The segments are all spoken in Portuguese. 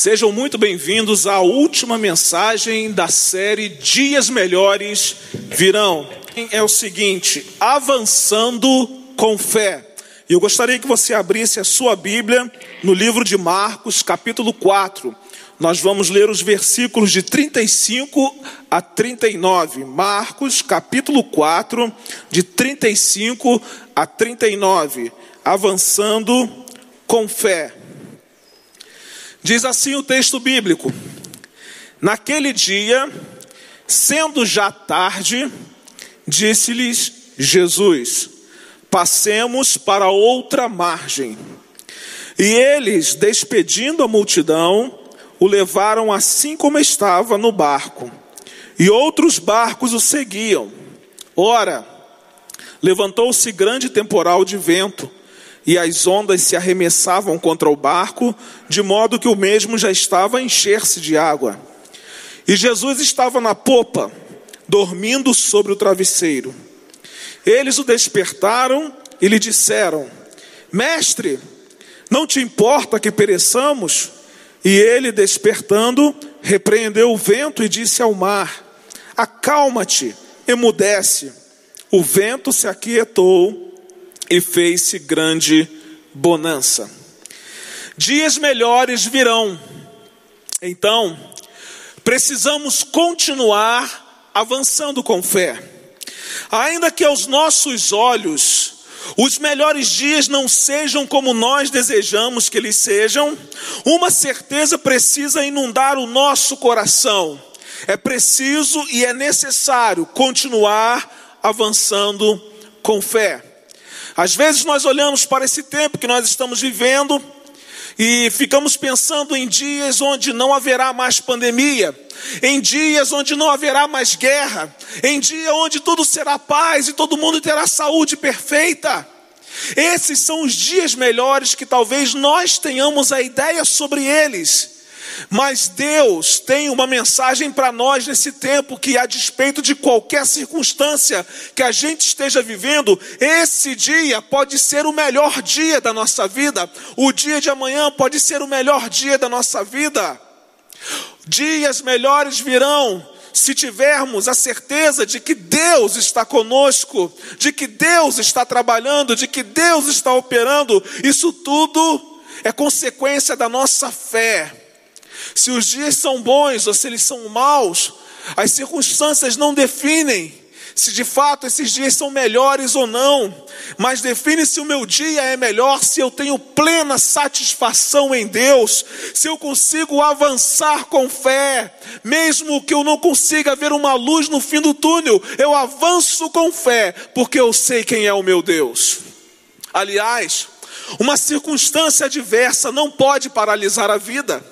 Sejam muito bem-vindos à última mensagem da série Dias Melhores Virão. É o seguinte: avançando com fé. Eu gostaria que você abrisse a sua Bíblia no livro de Marcos, capítulo 4. Nós vamos ler os versículos de 35 a 39. Marcos, capítulo 4, de 35 a 39. Avançando com fé. Diz assim o texto bíblico: Naquele dia, sendo já tarde, disse-lhes Jesus: Passemos para outra margem. E eles, despedindo a multidão, o levaram assim como estava no barco. E outros barcos o seguiam. Ora, levantou-se grande temporal de vento e as ondas se arremessavam contra o barco, de modo que o mesmo já estava a encher-se de água. E Jesus estava na popa, dormindo sobre o travesseiro. Eles o despertaram e lhe disseram: Mestre, não te importa que pereçamos? E ele, despertando, repreendeu o vento e disse ao mar: Acalma-te, emudece. O vento se aquietou e fez-se grande bonança. Dias melhores virão. Então, precisamos continuar avançando com fé. Ainda que aos nossos olhos os melhores dias não sejam como nós desejamos que eles sejam, uma certeza precisa inundar o nosso coração. É preciso e é necessário continuar avançando com fé. Às vezes nós olhamos para esse tempo que nós estamos vivendo e ficamos pensando em dias onde não haverá mais pandemia, em dias onde não haverá mais guerra, em dia onde tudo será paz e todo mundo terá saúde perfeita. Esses são os dias melhores que talvez nós tenhamos a ideia sobre eles. Mas Deus tem uma mensagem para nós nesse tempo que, a despeito de qualquer circunstância que a gente esteja vivendo, esse dia pode ser o melhor dia da nossa vida, o dia de amanhã pode ser o melhor dia da nossa vida. Dias melhores virão se tivermos a certeza de que Deus está conosco, de que Deus está trabalhando, de que Deus está operando, isso tudo é consequência da nossa fé. Se os dias são bons ou se eles são maus, as circunstâncias não definem se de fato esses dias são melhores ou não, mas define se o meu dia é melhor, se eu tenho plena satisfação em Deus, se eu consigo avançar com fé, mesmo que eu não consiga ver uma luz no fim do túnel, eu avanço com fé, porque eu sei quem é o meu Deus. Aliás, uma circunstância adversa não pode paralisar a vida.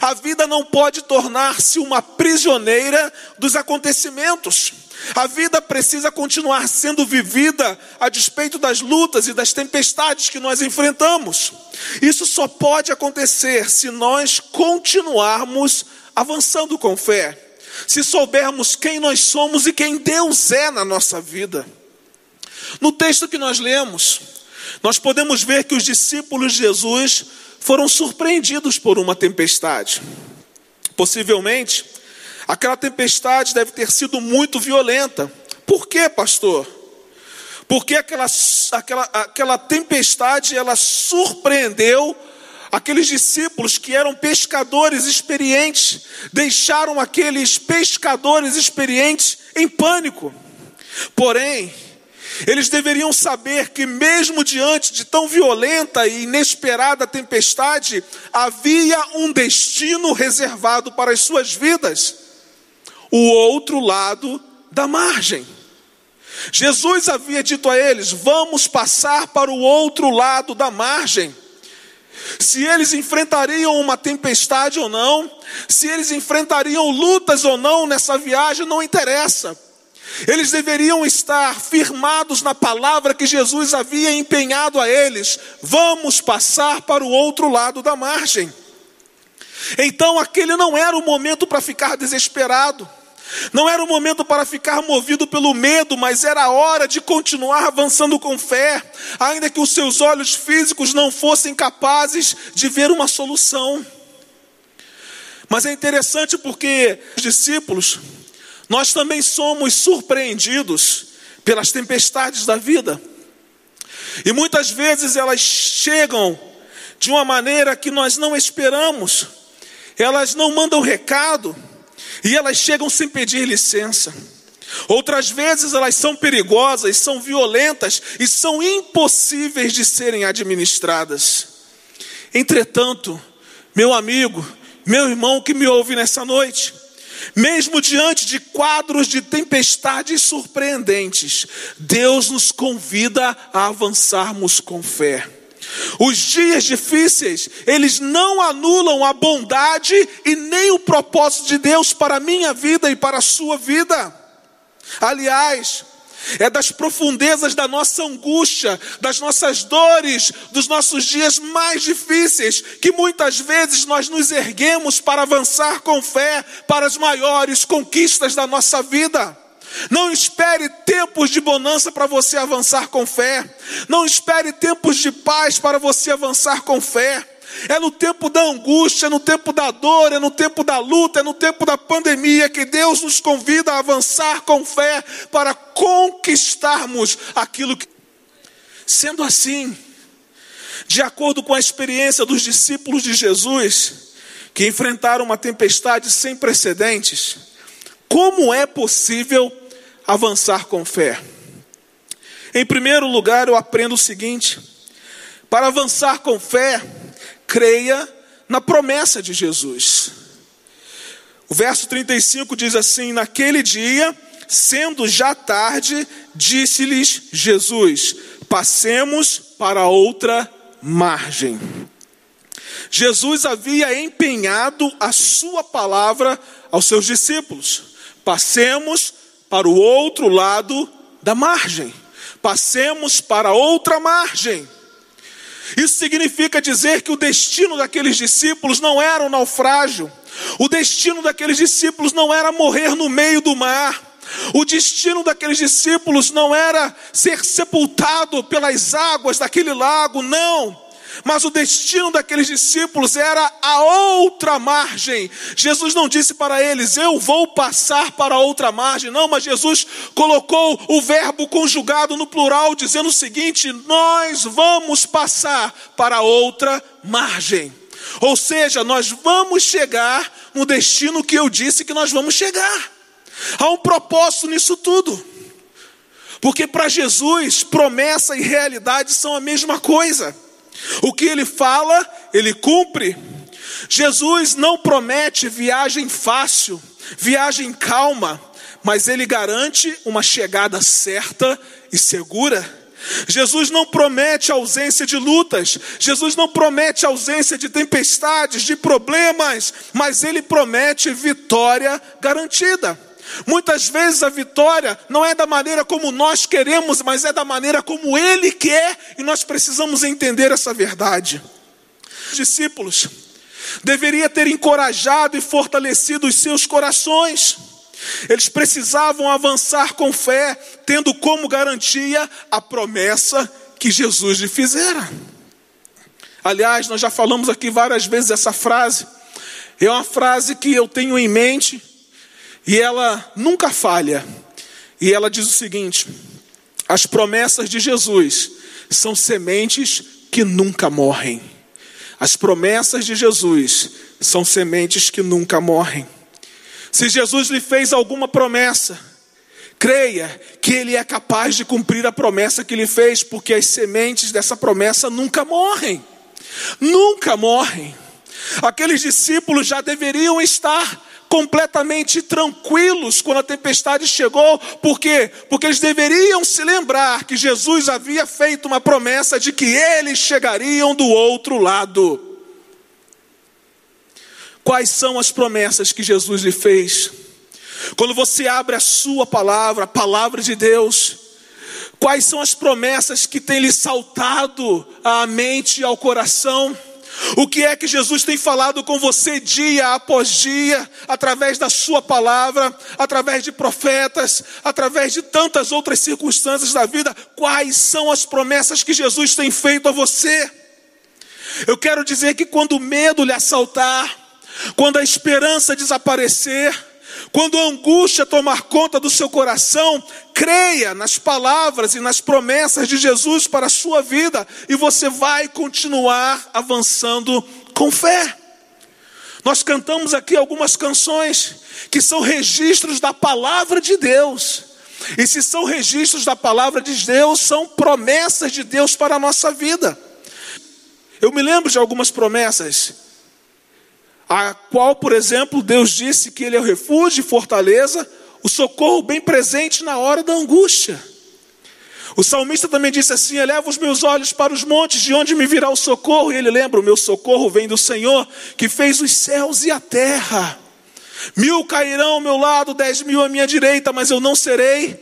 A vida não pode tornar-se uma prisioneira dos acontecimentos. A vida precisa continuar sendo vivida a despeito das lutas e das tempestades que nós enfrentamos. Isso só pode acontecer se nós continuarmos avançando com fé, se soubermos quem nós somos e quem Deus é na nossa vida. No texto que nós lemos, nós podemos ver que os discípulos de Jesus foram surpreendidos por uma tempestade. Possivelmente, aquela tempestade deve ter sido muito violenta. Por quê, pastor? Porque aquela, aquela, aquela tempestade ela surpreendeu aqueles discípulos que eram pescadores experientes, deixaram aqueles pescadores experientes em pânico. Porém, eles deveriam saber que, mesmo diante de tão violenta e inesperada tempestade, havia um destino reservado para as suas vidas o outro lado da margem. Jesus havia dito a eles: Vamos passar para o outro lado da margem. Se eles enfrentariam uma tempestade ou não, se eles enfrentariam lutas ou não nessa viagem, não interessa. Eles deveriam estar firmados na palavra que Jesus havia empenhado a eles: vamos passar para o outro lado da margem. Então, aquele não era o momento para ficar desesperado, não era o momento para ficar movido pelo medo, mas era a hora de continuar avançando com fé, ainda que os seus olhos físicos não fossem capazes de ver uma solução. Mas é interessante porque os discípulos, nós também somos surpreendidos pelas tempestades da vida. E muitas vezes elas chegam de uma maneira que nós não esperamos. Elas não mandam recado e elas chegam sem pedir licença. Outras vezes elas são perigosas, são violentas e são impossíveis de serem administradas. Entretanto, meu amigo, meu irmão que me ouve nessa noite, mesmo diante de quadros de tempestades surpreendentes, Deus nos convida a avançarmos com fé. Os dias difíceis, eles não anulam a bondade e nem o propósito de Deus para a minha vida e para a sua vida. Aliás, é das profundezas da nossa angústia, das nossas dores, dos nossos dias mais difíceis, que muitas vezes nós nos erguemos para avançar com fé para as maiores conquistas da nossa vida. Não espere tempos de bonança para você avançar com fé. Não espere tempos de paz para você avançar com fé. É no tempo da angústia, é no tempo da dor, é no tempo da luta, é no tempo da pandemia que Deus nos convida a avançar com fé para conquistarmos aquilo que. Sendo assim, de acordo com a experiência dos discípulos de Jesus, que enfrentaram uma tempestade sem precedentes, como é possível avançar com fé? Em primeiro lugar, eu aprendo o seguinte: para avançar com fé, creia na promessa de Jesus. O verso 35 diz assim: Naquele dia, sendo já tarde, disse-lhes Jesus: Passemos para outra margem. Jesus havia empenhado a sua palavra aos seus discípulos: Passemos para o outro lado da margem. Passemos para outra margem. Isso significa dizer que o destino daqueles discípulos não era o um naufrágio, o destino daqueles discípulos não era morrer no meio do mar, o destino daqueles discípulos não era ser sepultado pelas águas daquele lago, não. Mas o destino daqueles discípulos era a outra margem. Jesus não disse para eles, eu vou passar para outra margem. Não, mas Jesus colocou o verbo conjugado no plural, dizendo o seguinte: nós vamos passar para outra margem. Ou seja, nós vamos chegar no destino que eu disse que nós vamos chegar. Há um propósito nisso tudo. Porque para Jesus, promessa e realidade são a mesma coisa. O que ele fala, ele cumpre. Jesus não promete viagem fácil, viagem calma, mas ele garante uma chegada certa e segura. Jesus não promete ausência de lutas, Jesus não promete ausência de tempestades, de problemas, mas ele promete vitória garantida. Muitas vezes a vitória não é da maneira como nós queremos, mas é da maneira como Ele quer, e nós precisamos entender essa verdade. Os discípulos deveria ter encorajado e fortalecido os seus corações. Eles precisavam avançar com fé, tendo como garantia a promessa que Jesus lhe fizera. Aliás, nós já falamos aqui várias vezes essa frase. É uma frase que eu tenho em mente e ela nunca falha. E ela diz o seguinte: as promessas de Jesus são sementes que nunca morrem. As promessas de Jesus são sementes que nunca morrem. Se Jesus lhe fez alguma promessa, creia que Ele é capaz de cumprir a promessa que lhe fez, porque as sementes dessa promessa nunca morrem. Nunca morrem. Aqueles discípulos já deveriam estar completamente tranquilos quando a tempestade chegou, por quê? Porque eles deveriam se lembrar que Jesus havia feito uma promessa de que eles chegariam do outro lado. Quais são as promessas que Jesus lhe fez? Quando você abre a sua palavra, a palavra de Deus, quais são as promessas que tem lhe saltado à mente e ao coração? O que é que Jesus tem falado com você dia após dia, através da Sua palavra, através de profetas, através de tantas outras circunstâncias da vida? Quais são as promessas que Jesus tem feito a você? Eu quero dizer que quando o medo lhe assaltar, quando a esperança desaparecer, quando a angústia tomar conta do seu coração, creia nas palavras e nas promessas de Jesus para a sua vida e você vai continuar avançando com fé. Nós cantamos aqui algumas canções que são registros da palavra de Deus. E se são registros da palavra de Deus, são promessas de Deus para a nossa vida. Eu me lembro de algumas promessas, a qual, por exemplo, Deus disse que Ele é o refúgio e fortaleza, o socorro bem presente na hora da angústia. O salmista também disse assim: Eleva os meus olhos para os montes, de onde me virá o socorro? E ele lembra: O meu socorro vem do Senhor, que fez os céus e a terra. Mil cairão ao meu lado, dez mil à minha direita, mas eu não serei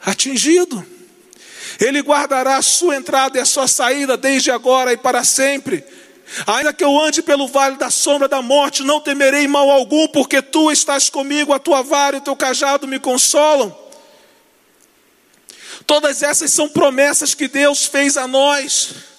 atingido. Ele guardará a sua entrada e a sua saída desde agora e para sempre. Ainda que eu ande pelo vale da sombra da morte, não temerei mal algum, porque tu estás comigo, a tua vara e o teu cajado me consolam. Todas essas são promessas que Deus fez a nós.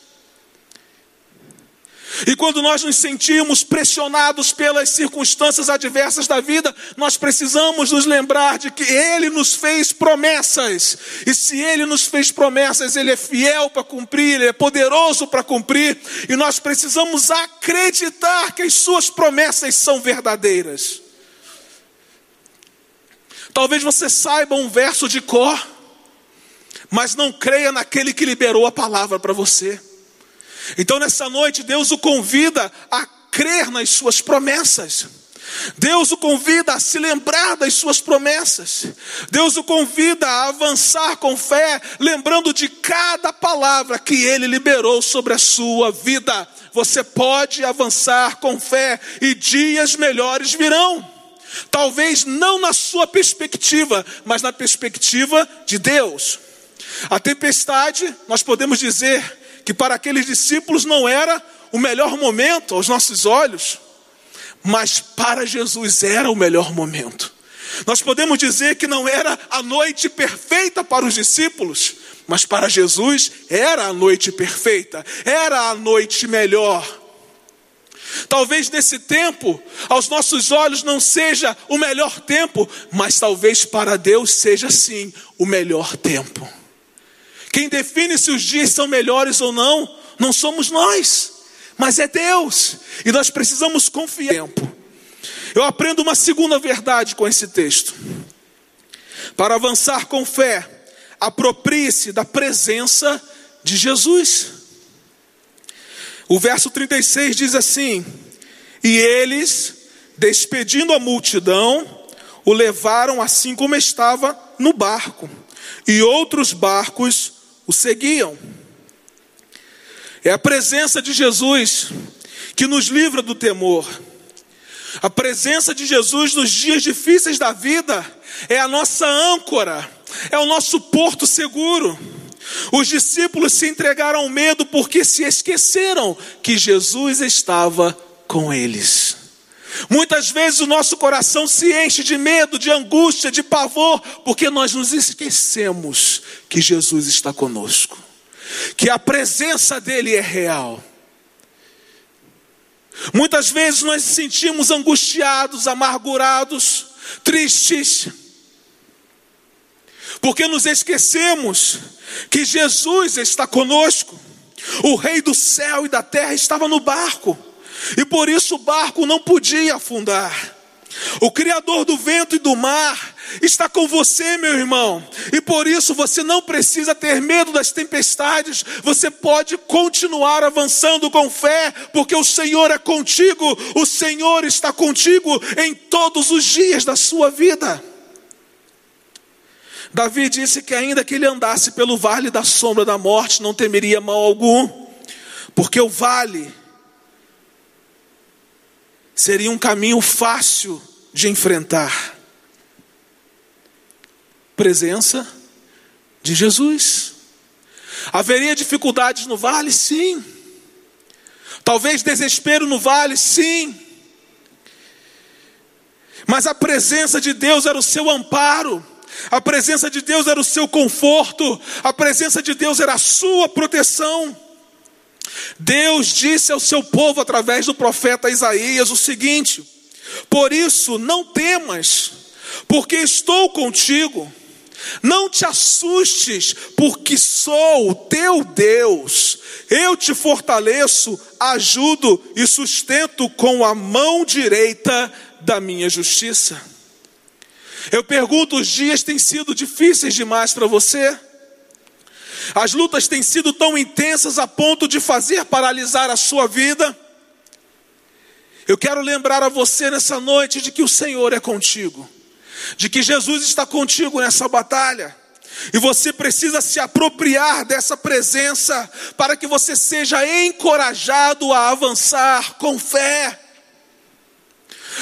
E quando nós nos sentimos pressionados pelas circunstâncias adversas da vida, nós precisamos nos lembrar de que Ele nos fez promessas. E se Ele nos fez promessas, Ele é fiel para cumprir, Ele é poderoso para cumprir. E nós precisamos acreditar que as Suas promessas são verdadeiras. Talvez você saiba um verso de cor, mas não creia naquele que liberou a palavra para você. Então, nessa noite, Deus o convida a crer nas suas promessas. Deus o convida a se lembrar das suas promessas. Deus o convida a avançar com fé, lembrando de cada palavra que ele liberou sobre a sua vida. Você pode avançar com fé e dias melhores virão. Talvez não na sua perspectiva, mas na perspectiva de Deus. A tempestade, nós podemos dizer, que para aqueles discípulos não era o melhor momento aos nossos olhos, mas para Jesus era o melhor momento. Nós podemos dizer que não era a noite perfeita para os discípulos, mas para Jesus era a noite perfeita, era a noite melhor. Talvez nesse tempo, aos nossos olhos não seja o melhor tempo, mas talvez para Deus seja sim o melhor tempo. Quem define se os dias são melhores ou não, não somos nós, mas é Deus. E nós precisamos confiar. Tempo. Eu aprendo uma segunda verdade com esse texto. Para avançar com fé, aproprie-se da presença de Jesus. O verso 36 diz assim: E eles, despedindo a multidão, o levaram assim como estava no barco, e outros barcos o seguiam. É a presença de Jesus que nos livra do temor. A presença de Jesus nos dias difíceis da vida é a nossa âncora, é o nosso porto seguro. Os discípulos se entregaram ao medo porque se esqueceram que Jesus estava com eles. Muitas vezes o nosso coração se enche de medo, de angústia, de pavor, porque nós nos esquecemos que Jesus está conosco, que a presença dEle é real. Muitas vezes nós nos sentimos angustiados, amargurados, tristes, porque nos esquecemos que Jesus está conosco, o Rei do céu e da terra estava no barco. E por isso o barco não podia afundar. O Criador do vento e do mar está com você, meu irmão, e por isso você não precisa ter medo das tempestades, você pode continuar avançando com fé, porque o Senhor é contigo, o Senhor está contigo em todos os dias da sua vida. Davi disse que, ainda que ele andasse pelo vale da sombra da morte, não temeria mal algum, porque o vale seria um caminho fácil de enfrentar. Presença de Jesus. Haveria dificuldades no vale? Sim. Talvez desespero no vale? Sim. Mas a presença de Deus era o seu amparo. A presença de Deus era o seu conforto, a presença de Deus era a sua proteção. Deus disse ao seu povo através do profeta Isaías o seguinte: Por isso, não temas, porque estou contigo. Não te assustes, porque sou o teu Deus. Eu te fortaleço, ajudo e sustento com a mão direita da minha justiça. Eu pergunto: os dias têm sido difíceis demais para você? As lutas têm sido tão intensas a ponto de fazer paralisar a sua vida? Eu quero lembrar a você nessa noite de que o Senhor é contigo de que Jesus está contigo nessa batalha. E você precisa se apropriar dessa presença para que você seja encorajado a avançar com fé.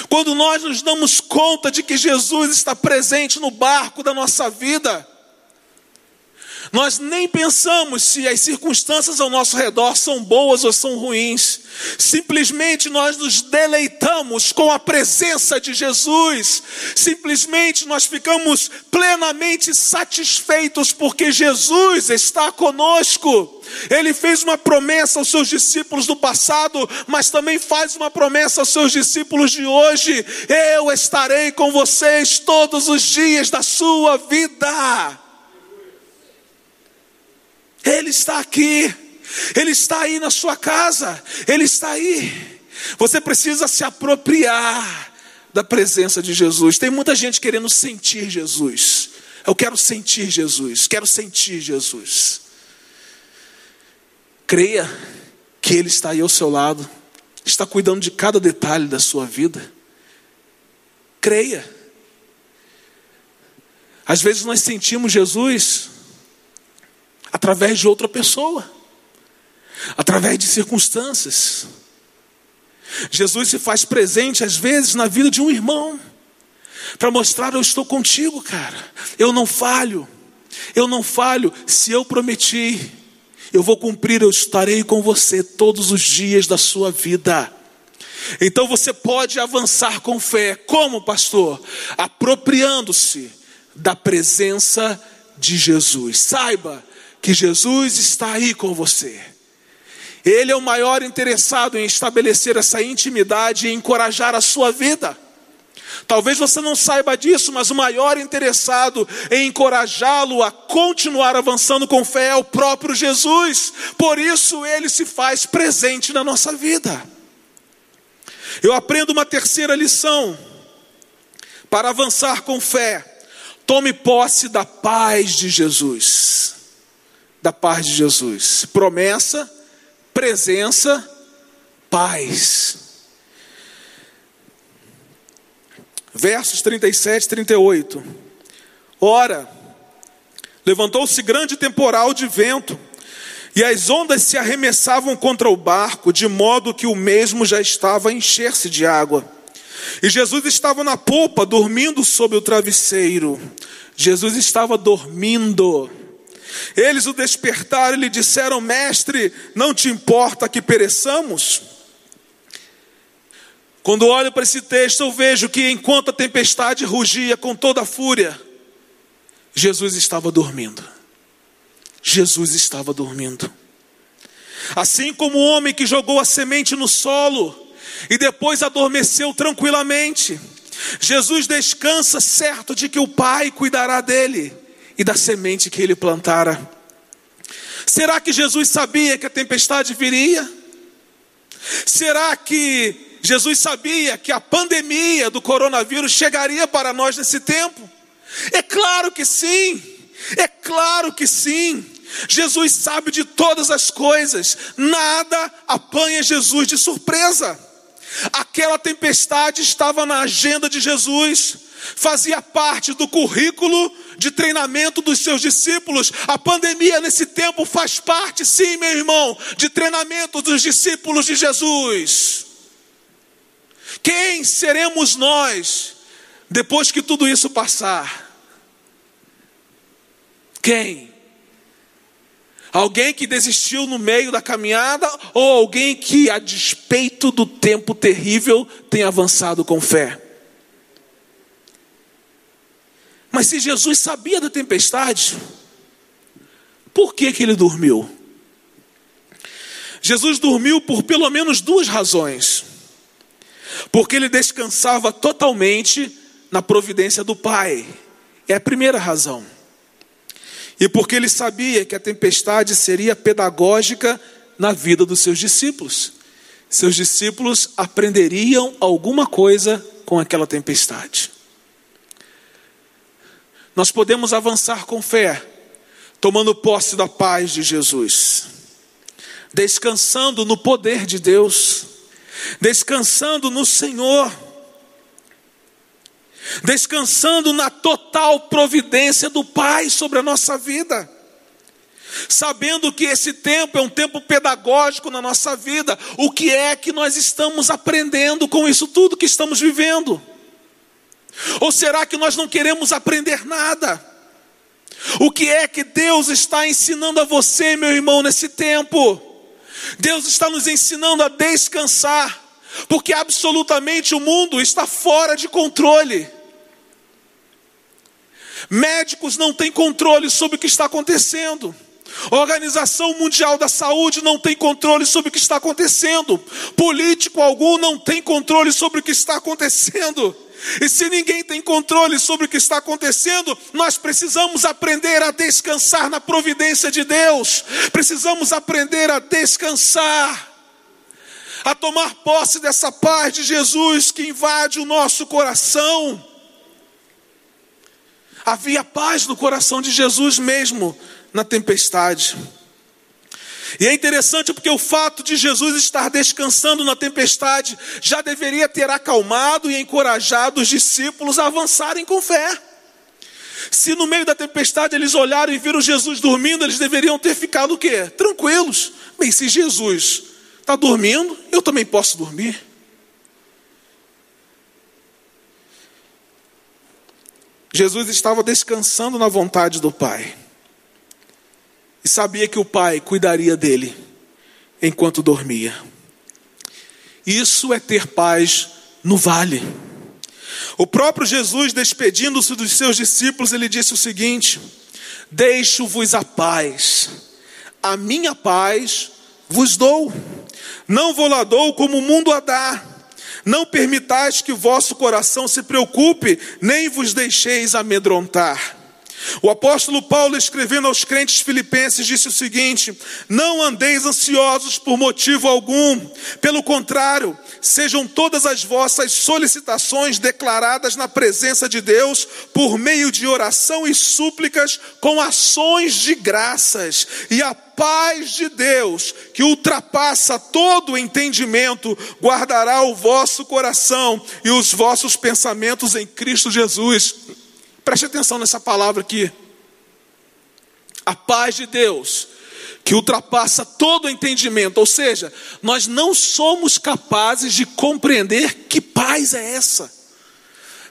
Quando nós nos damos conta de que Jesus está presente no barco da nossa vida, nós nem pensamos se as circunstâncias ao nosso redor são boas ou são ruins. Simplesmente nós nos deleitamos com a presença de Jesus. Simplesmente nós ficamos plenamente satisfeitos porque Jesus está conosco. Ele fez uma promessa aos seus discípulos do passado, mas também faz uma promessa aos seus discípulos de hoje: Eu estarei com vocês todos os dias da sua vida. Ele está aqui, Ele está aí na sua casa, Ele está aí. Você precisa se apropriar da presença de Jesus. Tem muita gente querendo sentir Jesus. Eu quero sentir Jesus, quero sentir Jesus. Creia que Ele está aí ao seu lado, está cuidando de cada detalhe da sua vida. Creia. Às vezes nós sentimos Jesus através de outra pessoa, através de circunstâncias. Jesus se faz presente às vezes na vida de um irmão, para mostrar: eu estou contigo, cara, eu não falho, eu não falho, se eu prometi, eu vou cumprir, eu estarei com você todos os dias da sua vida. Então você pode avançar com fé, como pastor? Apropriando-se da presença de Jesus. Saiba que Jesus está aí com você. Ele é o maior interessado em estabelecer essa intimidade e encorajar a sua vida. Talvez você não saiba disso, mas o maior interessado em encorajá-lo a continuar avançando com fé é o próprio Jesus. Por isso ele se faz presente na nossa vida. Eu aprendo uma terceira lição. Para avançar com fé, tome posse da paz de Jesus da paz de Jesus. Promessa, presença, paz. Versos 37 e 38. Ora, levantou-se grande temporal de vento, e as ondas se arremessavam contra o barco, de modo que o mesmo já estava a encher-se de água. E Jesus estava na polpa, dormindo sob o travesseiro. Jesus estava dormindo. Eles o despertaram e lhe disseram: Mestre, não te importa que pereçamos? Quando olho para esse texto, eu vejo que enquanto a tempestade rugia com toda a fúria, Jesus estava dormindo. Jesus estava dormindo. Assim como o homem que jogou a semente no solo e depois adormeceu tranquilamente, Jesus descansa certo de que o Pai cuidará dele e da semente que ele plantara. Será que Jesus sabia que a tempestade viria? Será que Jesus sabia que a pandemia do coronavírus chegaria para nós nesse tempo? É claro que sim, é claro que sim. Jesus sabe de todas as coisas, nada apanha Jesus de surpresa. Aquela tempestade estava na agenda de Jesus, fazia parte do currículo de treinamento dos seus discípulos. A pandemia nesse tempo faz parte, sim, meu irmão, de treinamento dos discípulos de Jesus. Quem seremos nós depois que tudo isso passar? Quem? Alguém que desistiu no meio da caminhada ou alguém que, a despeito do tempo terrível, tem avançado com fé? Mas se Jesus sabia da tempestade, por que, que ele dormiu? Jesus dormiu por pelo menos duas razões. Porque ele descansava totalmente na providência do Pai. É a primeira razão. E porque ele sabia que a tempestade seria pedagógica na vida dos seus discípulos. Seus discípulos aprenderiam alguma coisa com aquela tempestade. Nós podemos avançar com fé, tomando posse da paz de Jesus, descansando no poder de Deus, descansando no Senhor, descansando na total providência do Pai sobre a nossa vida sabendo que esse tempo é um tempo pedagógico na nossa vida. O que é que nós estamos aprendendo com isso tudo que estamos vivendo? Ou será que nós não queremos aprender nada? O que é que Deus está ensinando a você, meu irmão, nesse tempo? Deus está nos ensinando a descansar, porque absolutamente o mundo está fora de controle. Médicos não têm controle sobre o que está acontecendo. Organização Mundial da Saúde não tem controle sobre o que está acontecendo. Político algum não tem controle sobre o que está acontecendo. E se ninguém tem controle sobre o que está acontecendo, nós precisamos aprender a descansar na providência de Deus. Precisamos aprender a descansar, a tomar posse dessa paz de Jesus que invade o nosso coração. Havia paz no coração de Jesus mesmo na tempestade. E é interessante porque o fato de Jesus estar descansando na tempestade já deveria ter acalmado e encorajado os discípulos a avançarem com fé. Se no meio da tempestade eles olharam e viram Jesus dormindo, eles deveriam ter ficado o quê? Tranquilos. Bem, se Jesus está dormindo, eu também posso dormir. Jesus estava descansando na vontade do Pai e sabia que o pai cuidaria dele enquanto dormia. Isso é ter paz no vale. O próprio Jesus, despedindo-se dos seus discípulos, ele disse o seguinte: Deixo-vos a paz, a minha paz vos dou, não vou lá dou como o mundo a dá. Não permitais que vosso coração se preocupe, nem vos deixeis amedrontar. O apóstolo Paulo, escrevendo aos crentes filipenses, disse o seguinte: Não andeis ansiosos por motivo algum, pelo contrário, sejam todas as vossas solicitações declaradas na presença de Deus, por meio de oração e súplicas, com ações de graças, e a paz de Deus, que ultrapassa todo o entendimento, guardará o vosso coração e os vossos pensamentos em Cristo Jesus. Preste atenção nessa palavra aqui. A paz de Deus, que ultrapassa todo entendimento, ou seja, nós não somos capazes de compreender que paz é essa.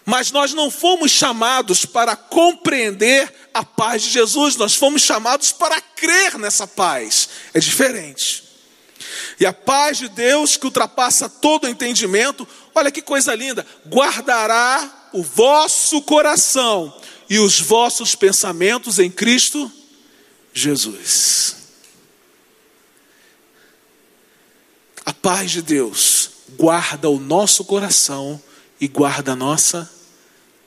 Mas nós não fomos chamados para compreender a paz de Jesus, nós fomos chamados para crer nessa paz. É diferente. E a paz de Deus, que ultrapassa todo entendimento, olha que coisa linda, guardará o vosso coração e os vossos pensamentos em Cristo Jesus. A paz de Deus guarda o nosso coração e guarda a nossa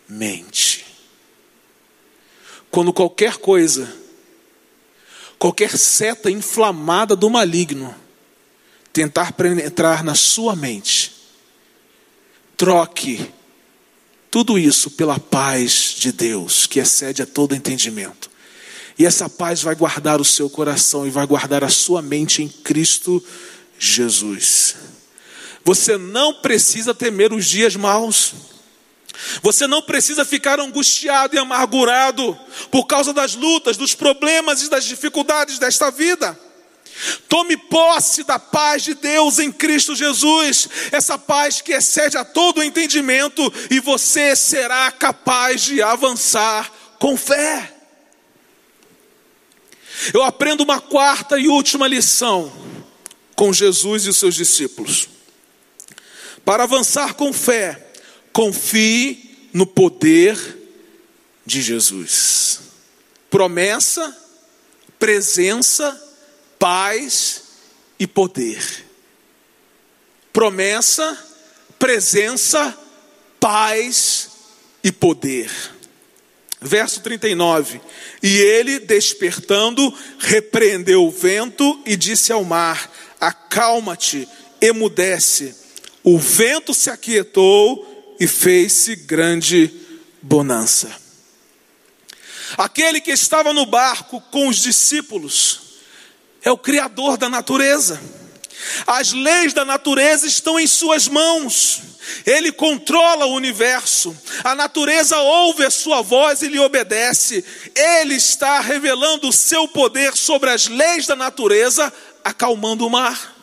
mente. Quando qualquer coisa, qualquer seta inflamada do maligno tentar penetrar na sua mente, troque tudo isso pela paz de Deus, que excede a todo entendimento. E essa paz vai guardar o seu coração e vai guardar a sua mente em Cristo Jesus. Você não precisa temer os dias maus. Você não precisa ficar angustiado e amargurado por causa das lutas, dos problemas e das dificuldades desta vida. Tome posse da paz de Deus em Cristo Jesus, essa paz que excede a todo entendimento, e você será capaz de avançar com fé. Eu aprendo uma quarta e última lição com Jesus e os seus discípulos. Para avançar com fé, confie no poder de Jesus. Promessa, presença paz e poder. Promessa, presença, paz e poder. Verso 39: E ele, despertando, repreendeu o vento e disse ao mar: Acalma-te, emudece. O vento se aquietou e fez-se grande bonança. Aquele que estava no barco com os discípulos é o Criador da natureza. As leis da natureza estão em Suas mãos. Ele controla o universo. A natureza ouve a sua voz e lhe obedece. Ele está revelando o seu poder sobre as leis da natureza, acalmando o mar.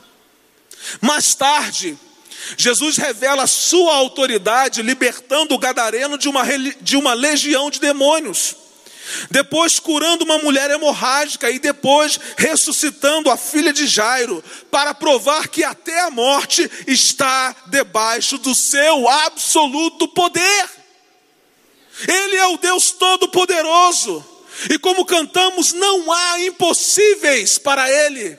Mais tarde, Jesus revela a sua autoridade, libertando o gadareno de uma, de uma legião de demônios depois curando uma mulher hemorrágica e depois ressuscitando a filha de Jairo, para provar que até a morte está debaixo do seu absoluto poder. Ele é o Deus Todo-Poderoso, e como cantamos, não há impossíveis para Ele,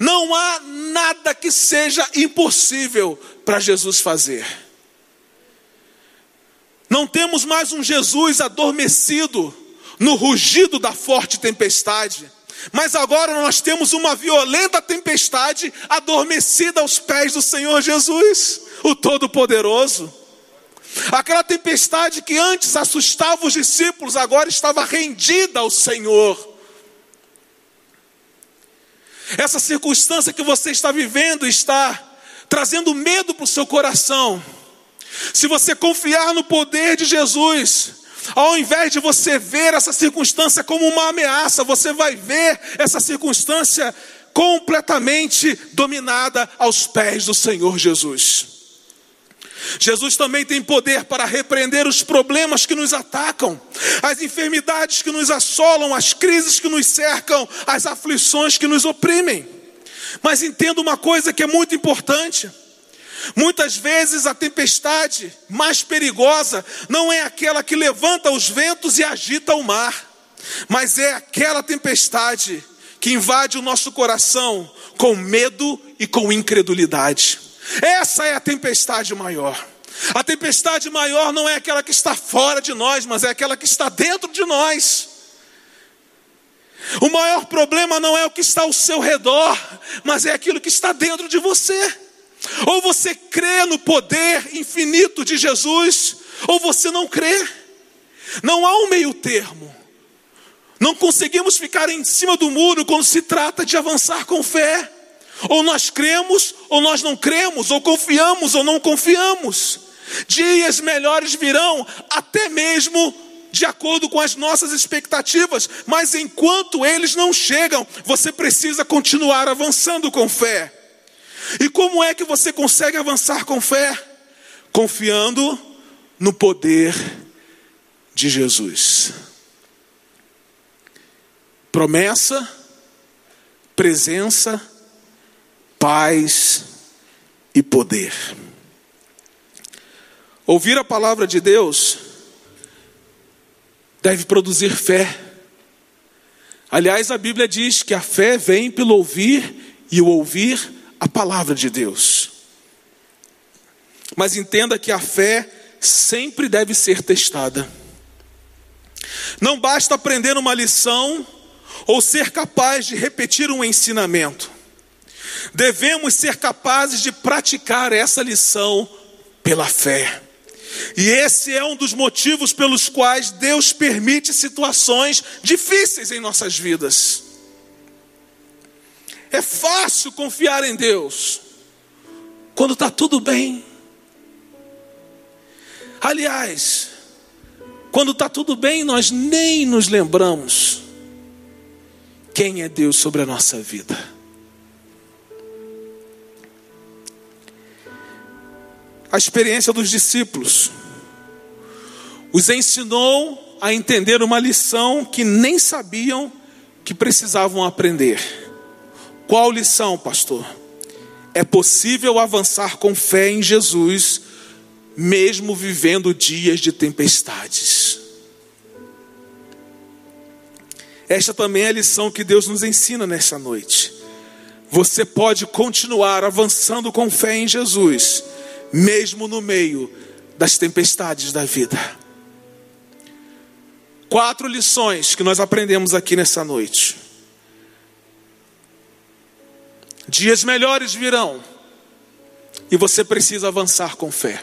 não há nada que seja impossível para Jesus fazer. Não temos mais um Jesus adormecido, no rugido da forte tempestade. Mas agora nós temos uma violenta tempestade adormecida aos pés do Senhor Jesus, o Todo-Poderoso. Aquela tempestade que antes assustava os discípulos, agora estava rendida ao Senhor. Essa circunstância que você está vivendo está trazendo medo para o seu coração. Se você confiar no poder de Jesus, ao invés de você ver essa circunstância como uma ameaça, você vai ver essa circunstância completamente dominada aos pés do Senhor Jesus. Jesus também tem poder para repreender os problemas que nos atacam, as enfermidades que nos assolam, as crises que nos cercam, as aflições que nos oprimem. Mas entenda uma coisa que é muito importante. Muitas vezes a tempestade mais perigosa não é aquela que levanta os ventos e agita o mar, mas é aquela tempestade que invade o nosso coração com medo e com incredulidade. Essa é a tempestade maior. A tempestade maior não é aquela que está fora de nós, mas é aquela que está dentro de nós. O maior problema não é o que está ao seu redor, mas é aquilo que está dentro de você. Ou você crê no poder infinito de Jesus, ou você não crê. Não há um meio termo. Não conseguimos ficar em cima do muro quando se trata de avançar com fé. Ou nós cremos, ou nós não cremos, ou confiamos, ou não confiamos. Dias melhores virão, até mesmo de acordo com as nossas expectativas, mas enquanto eles não chegam, você precisa continuar avançando com fé. E como é que você consegue avançar com fé? Confiando no poder de Jesus. Promessa, presença, paz e poder. Ouvir a palavra de Deus deve produzir fé. Aliás, a Bíblia diz que a fé vem pelo ouvir e o ouvir a palavra de Deus. Mas entenda que a fé sempre deve ser testada. Não basta aprender uma lição ou ser capaz de repetir um ensinamento. Devemos ser capazes de praticar essa lição pela fé. E esse é um dos motivos pelos quais Deus permite situações difíceis em nossas vidas. É fácil confiar em Deus quando está tudo bem. Aliás, quando está tudo bem, nós nem nos lembramos quem é Deus sobre a nossa vida. A experiência dos discípulos os ensinou a entender uma lição que nem sabiam que precisavam aprender. Qual lição, pastor? É possível avançar com fé em Jesus, mesmo vivendo dias de tempestades. Esta também é a lição que Deus nos ensina nessa noite. Você pode continuar avançando com fé em Jesus, mesmo no meio das tempestades da vida. Quatro lições que nós aprendemos aqui nessa noite. Dias melhores virão e você precisa avançar com fé.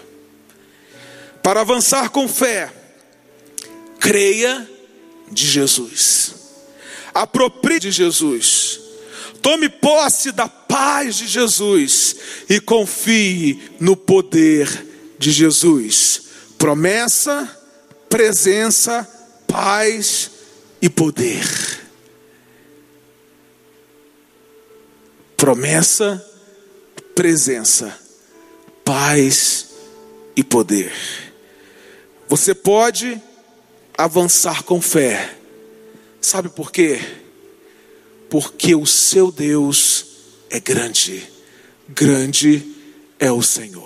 Para avançar com fé, creia de Jesus, aproprie de Jesus, tome posse da paz de Jesus e confie no poder de Jesus. Promessa, presença, paz e poder. Promessa, presença, paz e poder. Você pode avançar com fé. Sabe por quê? Porque o seu Deus é grande. Grande é o Senhor.